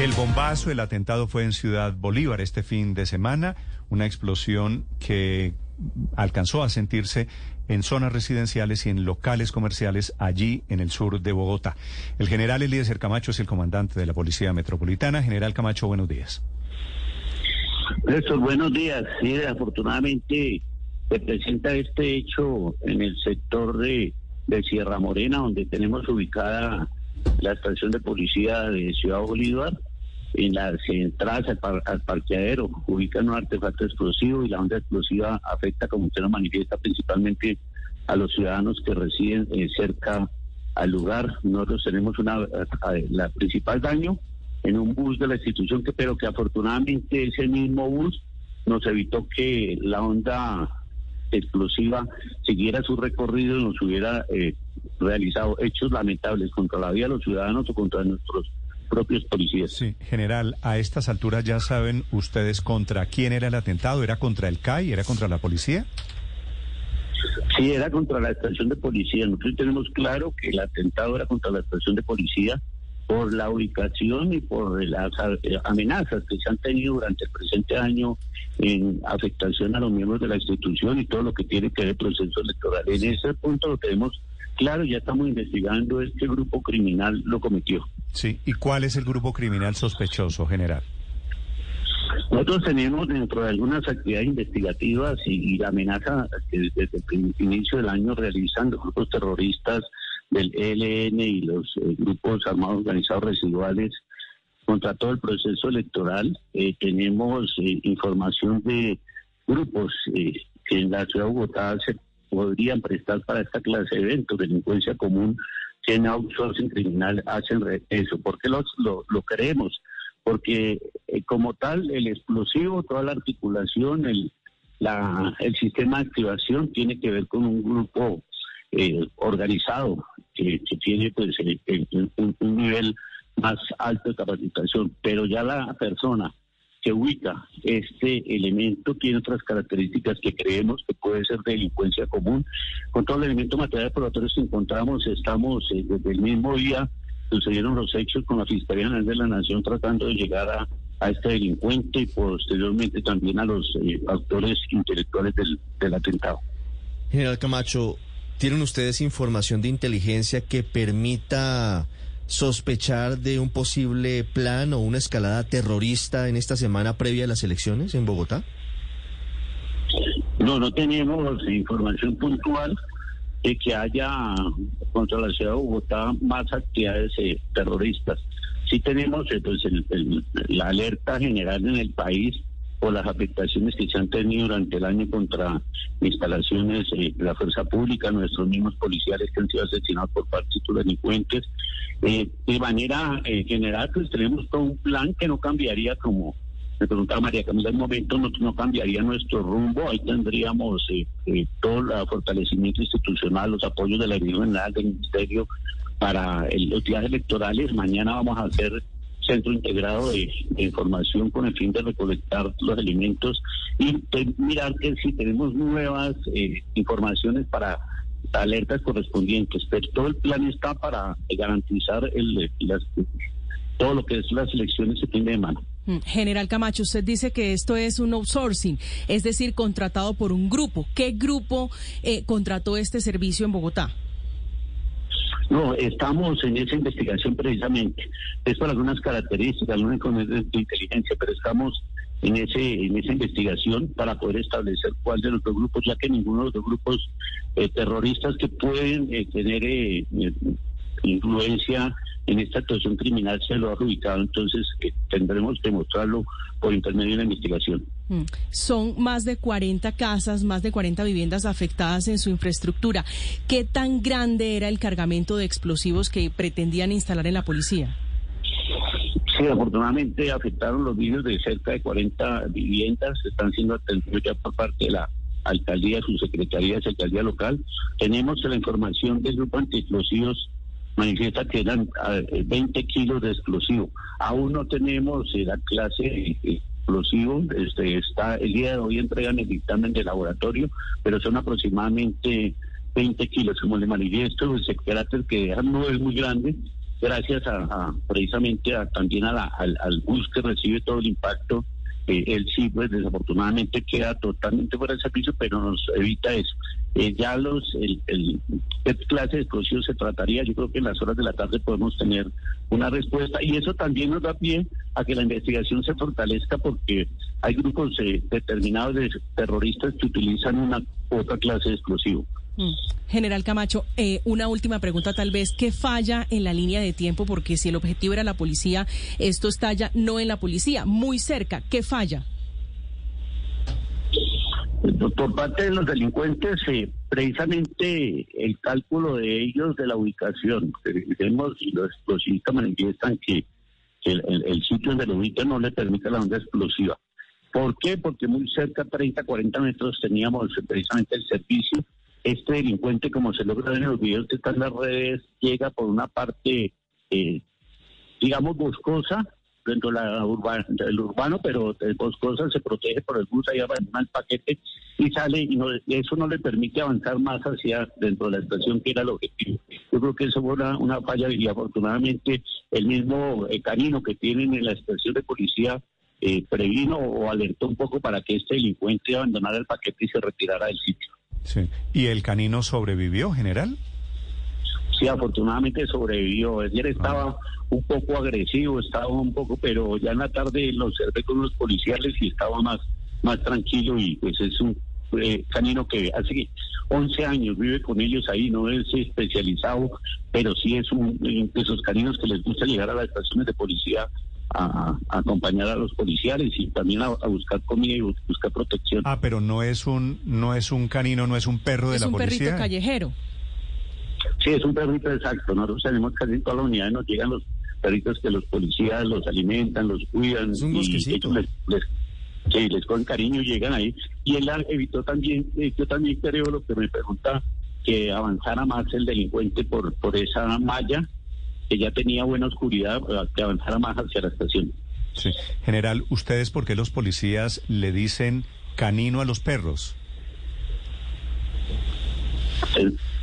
El bombazo, el atentado fue en Ciudad Bolívar este fin de semana, una explosión que alcanzó a sentirse en zonas residenciales y en locales comerciales allí en el sur de Bogotá. El general Eliezer Camacho es el comandante de la Policía Metropolitana. General Camacho, buenos días. Buenos días. Sí, afortunadamente se presenta este hecho en el sector de Sierra Morena, donde tenemos ubicada la estación de policía de Ciudad Bolívar en las entradas al, parqueadero ubican un artefacto explosivo y la onda explosiva afecta, como usted lo manifiesta, principalmente a los ciudadanos que residen eh, cerca al lugar. Nosotros tenemos una la principal daño en un bus de la institución, que pero que afortunadamente ese mismo bus nos evitó que la onda explosiva siguiera su recorrido y nos hubiera eh, realizado hechos lamentables contra la vida de los ciudadanos o contra nuestros propios policías. Sí, general, a estas alturas ya saben ustedes contra quién era el atentado, ¿era contra el CAI, era contra la policía? Sí, era contra la estación de policía. Nosotros tenemos claro que el atentado era contra la estación de policía por la ubicación y por las eh, amenazas que se han tenido durante el presente año en afectación a los miembros de la institución y todo lo que tiene que ver el proceso electoral. En ese punto lo tenemos claro, ya estamos investigando este grupo criminal lo cometió. Sí, ¿y cuál es el grupo criminal sospechoso, general? Nosotros tenemos dentro de algunas actividades investigativas y, la amenaza que desde el inicio del año realizan los grupos terroristas del ELN y los eh, grupos armados organizados residuales contra todo el proceso electoral. Eh, tenemos eh, información de grupos que en la ciudad de Bogotá se podrían prestar para esta clase de eventos, delincuencia común que en outsourcing criminal hacen eso. ¿Por qué lo, lo, creemos? Porque eh, como tal, el explosivo, toda la articulación, el, la, el sistema de activación tiene que ver con un grupo eh, organizado que, tiene pues un, un nivel más alto de capacitación, pero ya la persona que ubica este elemento tiene otras características que creemos que puede ser delincuencia común. Con todo el elemento material probatorio que encontramos, estamos eh, desde el mismo día sucedieron los hechos con la Fiscalía General de la Nación tratando de llegar a, este delincuente y posteriormente también a los eh, autores intelectuales del, del atentado. General Camacho, ¿tienen ustedes información de inteligencia que permita sospechar de un posible plan o una escalada terrorista en esta semana previa a las elecciones en Bogotá? No, no tenemos información puntual de que haya contra la ciudad de Bogotá más actividades eh, terroristas. Sí tenemos eh, pues, la alerta general en el país por las afectaciones que se han tenido durante el año contra instalaciones eh, de la fuerza pública, nuestros mismos policiales que han sido asesinados por partidos delincuentes. Eh, de manera eh, general, pues tenemos todo un plan que no cambiaría como me preguntaba María Camila, en momento no, no cambiaría nuestro rumbo, ahí tendríamos todo el fortalecimiento institucional, los apoyos de la Dirección General del Ministerio para los días electorales. Mañana vamos a hacer centro integrado de, información con el fin de recolectar los alimentos y pues, mirar que si tenemos nuevas eh, informaciones para alertas correspondientes, pero todo el plan está para garantizar el, todo lo que es las elecciones de fin de semana. Mm, General Camacho, usted dice que esto es un outsourcing, es decir, contratado por un grupo. ¿Qué grupo eh, contrató este servicio en Bogotá? No, estamos en esa investigación precisamente. Es por algunas características, algunas de inteligencia, pero estamos en ese en esa investigación para poder establecer cuál de los dos grupos, ya que ninguno de los dos grupos eh, terroristas que pueden eh, tener eh, influencia en esta actuación criminal se lo ha ubicado, entonces tendremos que mostrarlo por intermedio de la investigación. Mm. Son más de 40 casas, más de 40 viviendas afectadas en su infraestructura. ¿Qué tan grande era el cargamento de explosivos que pretendían instalar en la policía? Sí, afortunadamente afectaron los vídeos de cerca de 40 viviendas, están siendo atendidos ya por parte de la alcaldía, su secretaría alcaldía local. Tenemos la información del grupo antiexplosivos manifiesta que eran 20 ah, kilos de explosivo. Aún no tenemos eh, la clase eh, explosivo. Este, está, el día de hoy entregan el dictamen de laboratorio, pero son aproximadamente 20 kilos. Como le manifiesto, el carácter que no es muy grande, gracias a, precisamente a, también a la, al, al bus que recibe todo el impacto eh, él sí, pues desafortunadamente queda totalmente fuera de servicio, pero nos evita eso. Eh, ya los, el, el, qué clase de explosivos se trataría, yo creo que en las horas de la tarde podemos tener una respuesta y eso también nos da pie a que la investigación se fortalezca porque hay grupos eh, determinados de terroristas que utilizan una otra clase de explosivo. Mm. General Camacho, eh, una última pregunta tal vez. ¿Qué falla en la línea de tiempo? Porque si el objetivo era la policía, esto estalla no en la policía, muy cerca. ¿Qué falla? Por parte de los delincuentes, eh, precisamente el cálculo de ellos de la ubicación. Vemos y los explosistas manifiestan que, el, el, sitio donde lo ubican no le permite la onda explosiva. ¿Por qué? Porque muy cerca, 30, 40 metros, teníamos precisamente el servicio este delincuente, como se logra en los videos que están en las redes, llega por una parte, eh, digamos, boscosa, dentro del urbano, pero boscosa se protege por el bus, ahí abandona el paquete y sale, y eso no le permite avanzar más hacia dentro de la estación, que era el objetivo. Yo creo que eso fue una, falla y afortunadamente el mismo eh, canino que tienen en la estación de policía eh, previno o alertó un poco para que este delincuente abandonara el paquete y se retirara del sitio. Sí. ¿Y el canino sobrevivió, general? Sí, afortunadamente sobrevivió. Ayer estaba un poco agresivo, estaba un poco, pero ya en la tarde lo observé con los policiales y estaba más, más tranquilo y pues es un eh, canino que hace 11 años vive con ellos ahí, no es especializado, pero sí es un de esos caninos que les gusta llegar a las estaciones de policía a, acompañar a los policiales y también a, buscar comida y buscar protección. Ah, pero no es un no es un canino, no es un perro de la policía. Es un perrito callejero. Sí, es un perrito exacto. Nosotros tenemos casi en toda la unidad nos llegan los perritos que los policías los alimentan, los cuidan. Es un bosquecito. les, sí, les con cariño llegan ahí. Y él evitó también, eh, yo también creo lo que me pregunta, que avanzara más el delincuente por, por esa malla que ya tenía buena oscuridad, eh, que avanzara más hacia la estación. Sí. General, ¿ustedes por qué los policías le dicen canino a los perros?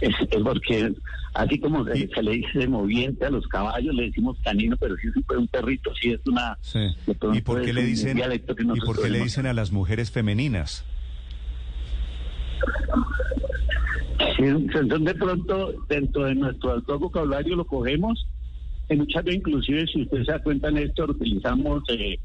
Es, porque así como se, le dice moviente a los caballos, le decimos canino, pero si es un perrito, sí es una... ¿Y por qué le dicen, ¿y por qué le dicen a las mujeres femeninas? son de pronto dentro de nuestro alto vocabulario lo cogemos en muchas veces, inclusive, si usted se da cuenta, Néstor, utilizamos, eh,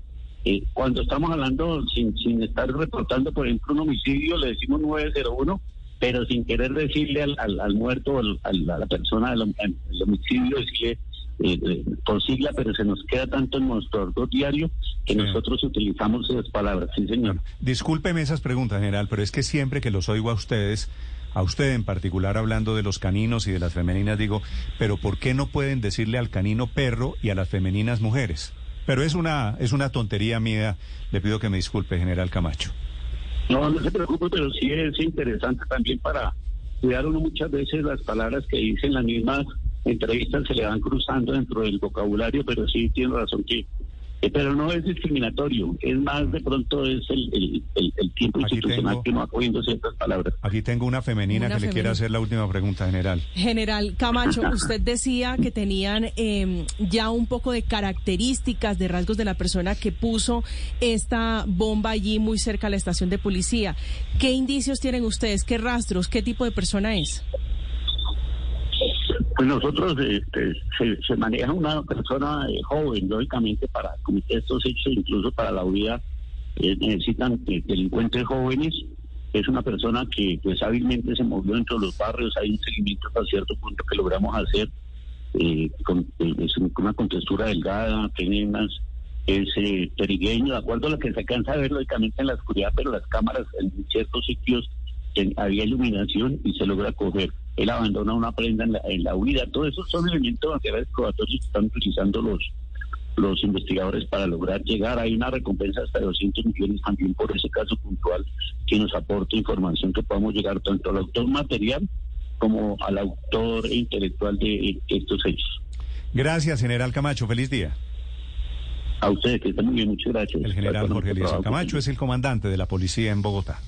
eh, cuando estamos hablando, sin, sin estar reportando, por ejemplo, un homicidio, le decimos 901, pero sin querer decirle al, al, muerto, al, a la persona del homicidio, decirle eh, por sigla, pero se nos queda tanto en nuestro diario que nosotros utilizamos esas palabras. Sí, señor. Discúlpeme esas preguntas, general, pero es que siempre que los oigo a ustedes, a usted en particular hablando de los caninos y de las femeninas, digo, pero ¿por qué no pueden decirle al canino perro y a las femeninas mujeres? Pero es una, es una tontería mía, le pido que me disculpe, general Camacho. No, no se preocupe, pero sí es interesante también para cuidar uno muchas veces las palabras que dicen las mismas entrevistas se le van cruzando dentro del vocabulario, pero sí tiene razón que eh, pero no es discriminatorio, es más de pronto es el, el, el, tiempo institucional que no va cogiendo ciertas palabras. Aquí tengo una femenina que le quiere hacer la última pregunta, general. General Camacho, usted decía que tenían eh, ya un poco de características, de rasgos de la persona que puso esta bomba allí muy cerca a la estación de policía. ¿Qué indicios tienen ustedes? ¿Qué rastros? ¿Qué tipo de persona es? Pues nosotros este, se, maneja una persona eh, joven, lógicamente, para cometer estos hechos, incluso para la vida, eh, necesitan eh, delincuentes jóvenes. Es una persona que pues hábilmente se movió dentro de los barrios, hay un seguimiento hasta cierto punto que logramos hacer, con, es una contextura delgada, tiene es perigueño, de acuerdo a lo que se alcanza a ver lógicamente en la oscuridad, pero las cámaras en ciertos sitios había iluminación y se logra coger él abandona una prenda en la, huida. Todos esos son elementos materiales probatorios que están utilizando los los investigadores para lograr llegar. Hay una recompensa hasta de 200 millones también por ese caso puntual que nos aporta información que podamos llegar tanto al autor material como al autor intelectual de estos hechos. Gracias, general Camacho. Feliz día. A ustedes, que estén muy bien. Muchas gracias. El general Jorge Eliezer Camacho es el comandante de la policía en Bogotá.